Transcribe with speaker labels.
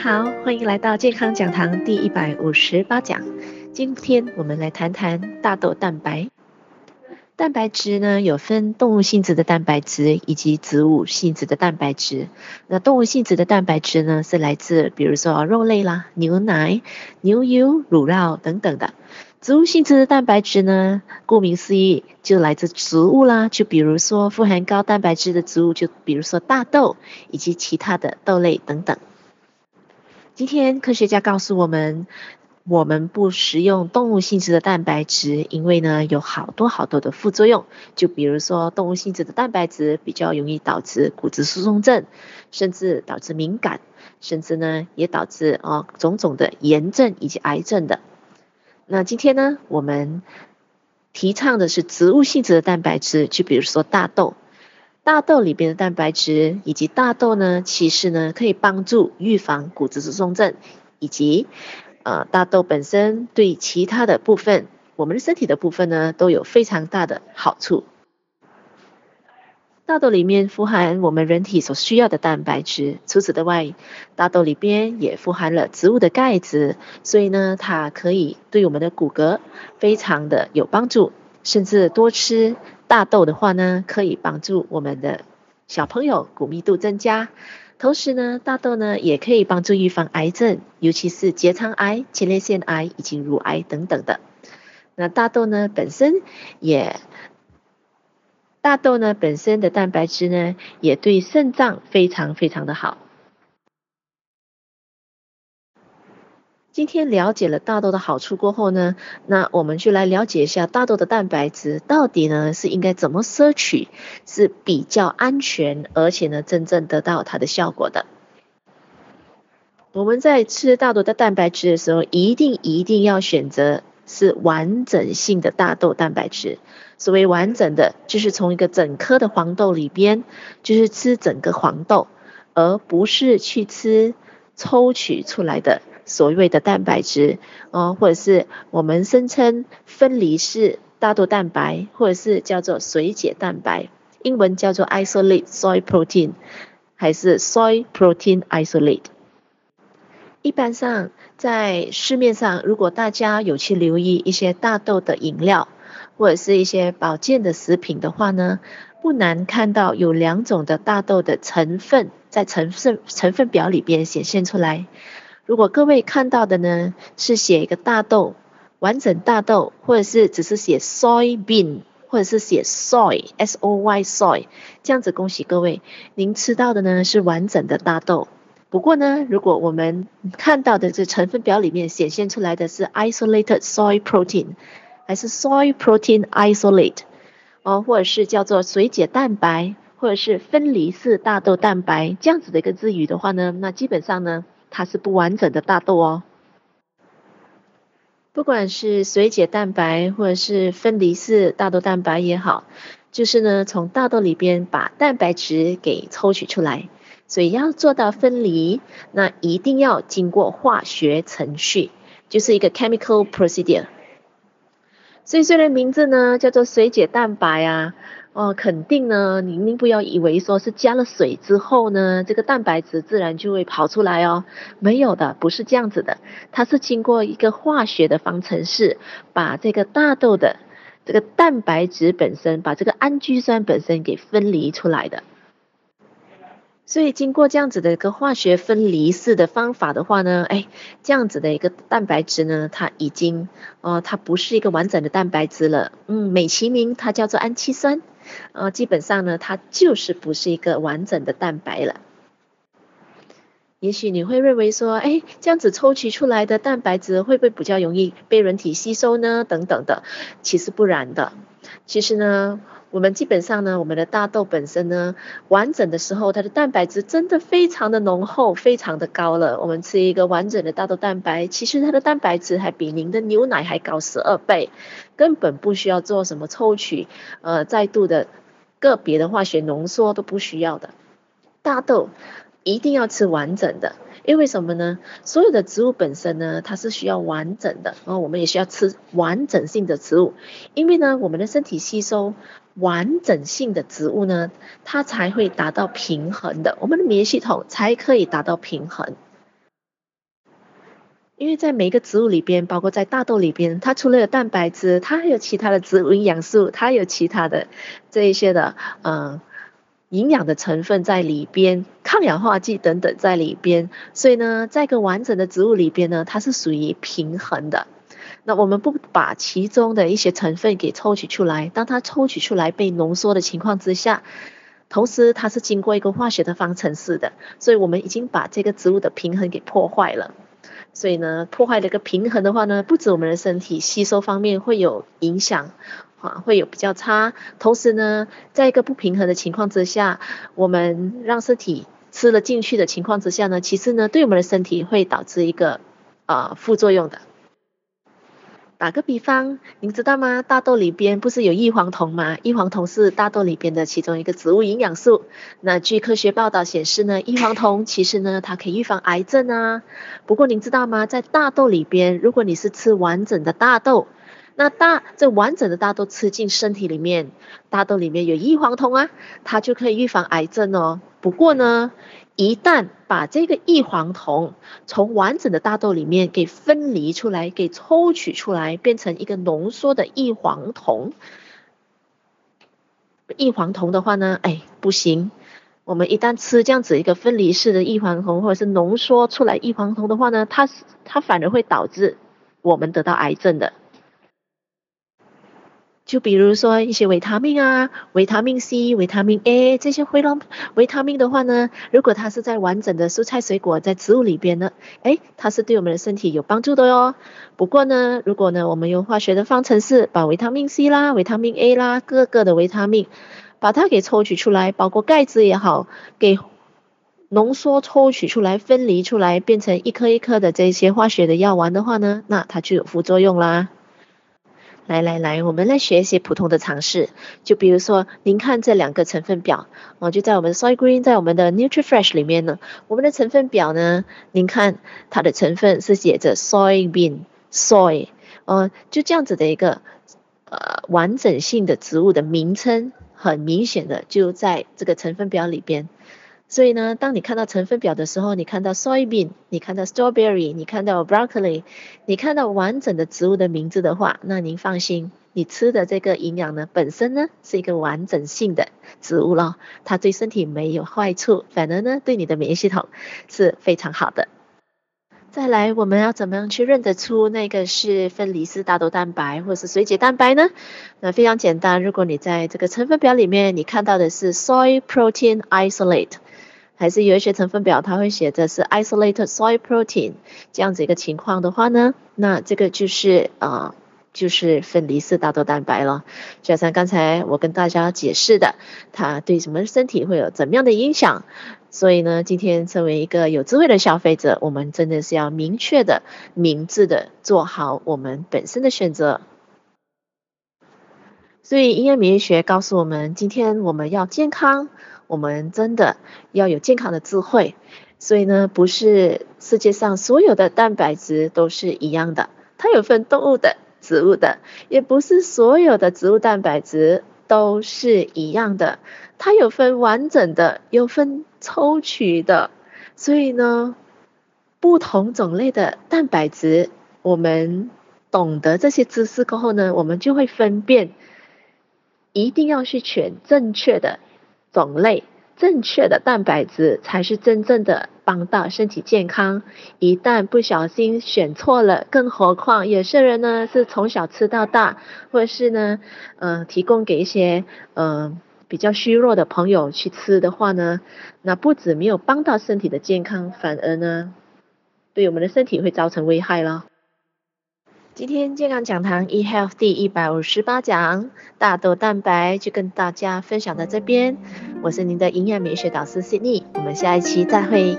Speaker 1: 好，欢迎来到健康讲堂第一百五十八讲。今天我们来谈谈大豆蛋白。蛋白质呢，有分动物性质的蛋白质以及植物性质的蛋白质。那动物性质的蛋白质呢，是来自比如说肉类啦、牛奶、牛油、乳酪等等的。植物性质的蛋白质呢，顾名思义就来自植物啦，就比如说富含高蛋白质的植物，就比如说大豆以及其他的豆类等等。今天科学家告诉我们，我们不食用动物性质的蛋白质，因为呢有好多好多的副作用，就比如说动物性质的蛋白质比较容易导致骨质疏松症，甚至导致敏感，甚至呢也导致哦种种的炎症以及癌症的。那今天呢，我们提倡的是植物性质的蛋白质，就比如说大豆，大豆里边的蛋白质以及大豆呢，其实呢可以帮助预防骨质疏松症，以及呃大豆本身对其他的部分，我们的身体的部分呢都有非常大的好处。大豆里面富含我们人体所需要的蛋白质，除此之外，大豆里边也富含了植物的钙质，所以呢，它可以对我们的骨骼非常的有帮助。甚至多吃大豆的话呢，可以帮助我们的小朋友骨密度增加。同时呢，大豆呢也可以帮助预防癌症，尤其是结肠癌、前列腺癌以及乳癌等等的。那大豆呢本身也。大豆呢本身的蛋白质呢，也对肾脏非常非常的好。今天了解了大豆的好处过后呢，那我们就来了解一下大豆的蛋白质到底呢是应该怎么摄取是比较安全，而且呢真正得到它的效果的。我们在吃大豆的蛋白质的时候，一定一定要选择。是完整性的大豆蛋白质。所谓完整的，就是从一个整颗的黄豆里边，就是吃整个黄豆，而不是去吃抽取出来的所谓的蛋白质，哦，或者是我们声称分离式大豆蛋白，或者是叫做水解蛋白，英文叫做 isolate soy protein，还是 soy protein isolate。一般上，在市面上，如果大家有去留意一些大豆的饮料，或者是一些保健的食品的话呢，不难看到有两种的大豆的成分在成分成分表里边显现出来。如果各位看到的呢，是写一个大豆，完整大豆，或者是只是写 soybean，或者是写 soy，s o y soy，这样子恭喜各位，您吃到的呢是完整的大豆。不过呢，如果我们看到的这成分表里面显现出来的是 isolated soy protein，还是 soy protein isolate，哦，或者是叫做水解蛋白，或者是分离式大豆蛋白这样子的一个字语的话呢，那基本上呢，它是不完整的大豆哦。不管是水解蛋白或者是分离式大豆蛋白也好，就是呢，从大豆里边把蛋白质给抽取出来。所以要做到分离，那一定要经过化学程序，就是一个 chemical procedure。所以虽然名字呢叫做水解蛋白啊，哦，肯定呢，您您不要以为说是加了水之后呢，这个蛋白质自然就会跑出来哦，没有的，不是这样子的，它是经过一个化学的方程式，把这个大豆的这个蛋白质本身，把这个氨基酸本身给分离出来的。所以经过这样子的一个化学分离式的方法的话呢，哎，这样子的一个蛋白质呢，它已经，呃，它不是一个完整的蛋白质了，嗯，美其名它叫做氨基酸，呃，基本上呢，它就是不是一个完整的蛋白了。也许你会认为说，哎，这样子抽取出来的蛋白质会不会比较容易被人体吸收呢？等等的，其实不然的，其实呢。我们基本上呢，我们的大豆本身呢，完整的时候，它的蛋白质真的非常的浓厚，非常的高了。我们吃一个完整的大豆蛋白，其实它的蛋白质还比您的牛奶还高十二倍，根本不需要做什么抽取，呃，再度的个别的化学浓缩都不需要的。大豆一定要吃完整的。因为什么呢？所有的植物本身呢，它是需要完整的，然后我们也需要吃完整性的植物。因为呢，我们的身体吸收完整性的植物呢，它才会达到平衡的，我们的免疫系统才可以达到平衡。因为在每一个植物里边，包括在大豆里边，它除了有蛋白质，它还有其他的植物营养素，它有其他的这一些的嗯营养的成分在里边，抗氧化剂等等在里边，所以呢，在一个完整的植物里边呢，它是属于平衡的。那我们不把其中的一些成分给抽取出来，当它抽取出来被浓缩的情况之下，同时它是经过一个化学的方程式的，所以我们已经把这个植物的平衡给破坏了。所以呢，破坏这个平衡的话呢，不止我们的身体吸收方面会有影响，啊，会有比较差。同时呢，在一个不平衡的情况之下，我们让身体吃了进去的情况之下呢，其实呢，对我们的身体会导致一个、呃、副作用的。打个比方，您知道吗？大豆里边不是有异黄酮吗？异黄酮是大豆里边的其中一个植物营养素。那据科学报道显示呢，异黄酮其实呢，它可以预防癌症啊。不过您知道吗？在大豆里边，如果你是吃完整的大豆，那大这完整的大豆吃进身体里面，大豆里面有异黄酮啊，它就可以预防癌症哦。不过呢，一旦把这个异黄酮从完整的大豆里面给分离出来，给抽取出来，变成一个浓缩的异黄酮，异黄酮的话呢，哎，不行。我们一旦吃这样子一个分离式的异黄酮，或者是浓缩出来异黄酮的话呢，它它反而会导致我们得到癌症的。就比如说一些维他命啊，维他命 C、维他命 A 这些辉龙维他命的话呢，如果它是在完整的蔬菜水果在植物里边呢，诶，它是对我们的身体有帮助的哟。不过呢，如果呢我们用化学的方程式把维他命 C 啦、维他命 A 啦各个的维他命把它给抽取出来，包括钙质也好，给浓缩抽取出来、分离出来，变成一颗一颗的这些化学的药丸的话呢，那它就有副作用啦。来来来，我们来学一些普通的常识。就比如说，您看这两个成分表，哦，就在我们 Soy Green，在我们的 NutriFresh 里面呢。我们的成分表呢，您看它的成分是写着 Soybean Soy，哦，就这样子的一个呃完整性的植物的名称，很明显的就在这个成分表里边。所以呢，当你看到成分表的时候，你看到 soybean，你看到 strawberry，你看到 broccoli，你看到完整的植物的名字的话，那您放心，你吃的这个营养呢，本身呢是一个完整性的植物咯，它对身体没有坏处，反而呢对你的免疫系统是非常好的。再来，我们要怎么样去认得出那个是分离式大豆蛋白或是水解蛋白呢？那非常简单，如果你在这个成分表里面你看到的是 soy protein isolate。还是有一些成分表，它会写的是 isolated soy protein 这样子一个情况的话呢，那这个就是啊、就是分离式大豆蛋白了。就像刚才我跟大家解释的，它对什么身体会有怎么样的影响？所以呢，今天作为一个有智慧的消费者，我们真的是要明确的、明智的做好我们本身的选择。所以营养免疫学告诉我们，今天我们要健康。我们真的要有健康的智慧，所以呢，不是世界上所有的蛋白质都是一样的，它有分动物的、植物的，也不是所有的植物蛋白质都是一样的，它有分完整的，有分抽取的，所以呢，不同种类的蛋白质，我们懂得这些知识过后呢，我们就会分辨，一定要去选正确的。种类正确的蛋白质才是真正的帮到身体健康。一旦不小心选错了，更何况有些人呢是从小吃到大，或者是呢，嗯、提供给一些嗯、比较虚弱的朋友去吃的话呢，那不止没有帮到身体的健康，反而呢，对我们的身体会造成危害了。今天健康讲堂 eHealth 第一百五十八讲大豆蛋白就跟大家分享到这边，我是您的营养美学导师 Sydney，我们下一期再会。